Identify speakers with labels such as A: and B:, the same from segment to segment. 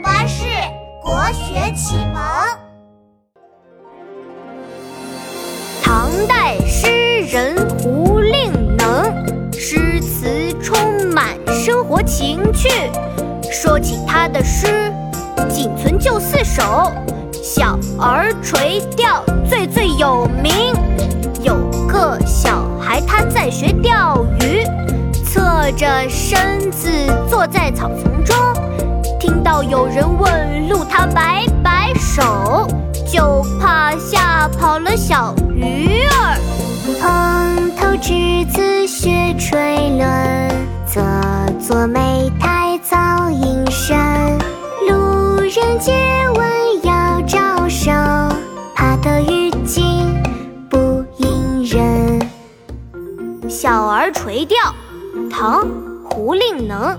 A: 巴士国学启蒙。
B: 唐代诗人胡令能，诗词充满生活情趣。说起他的诗，仅存就四首，《小儿垂钓》最最有名。有个小孩他在学钓鱼，侧着身子坐在草丛。听到有人问路，他摆摆手，就怕吓跑了小鱼儿。
C: 蓬头稚子学垂纶，侧坐莓苔草映身。路人皆问要招手，怕得鱼惊不应人。
B: 《小儿垂钓》唐·胡令能。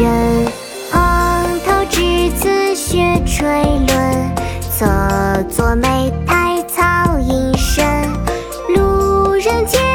C: 人蓬头稚子学垂纶侧坐莓苔草映身路人借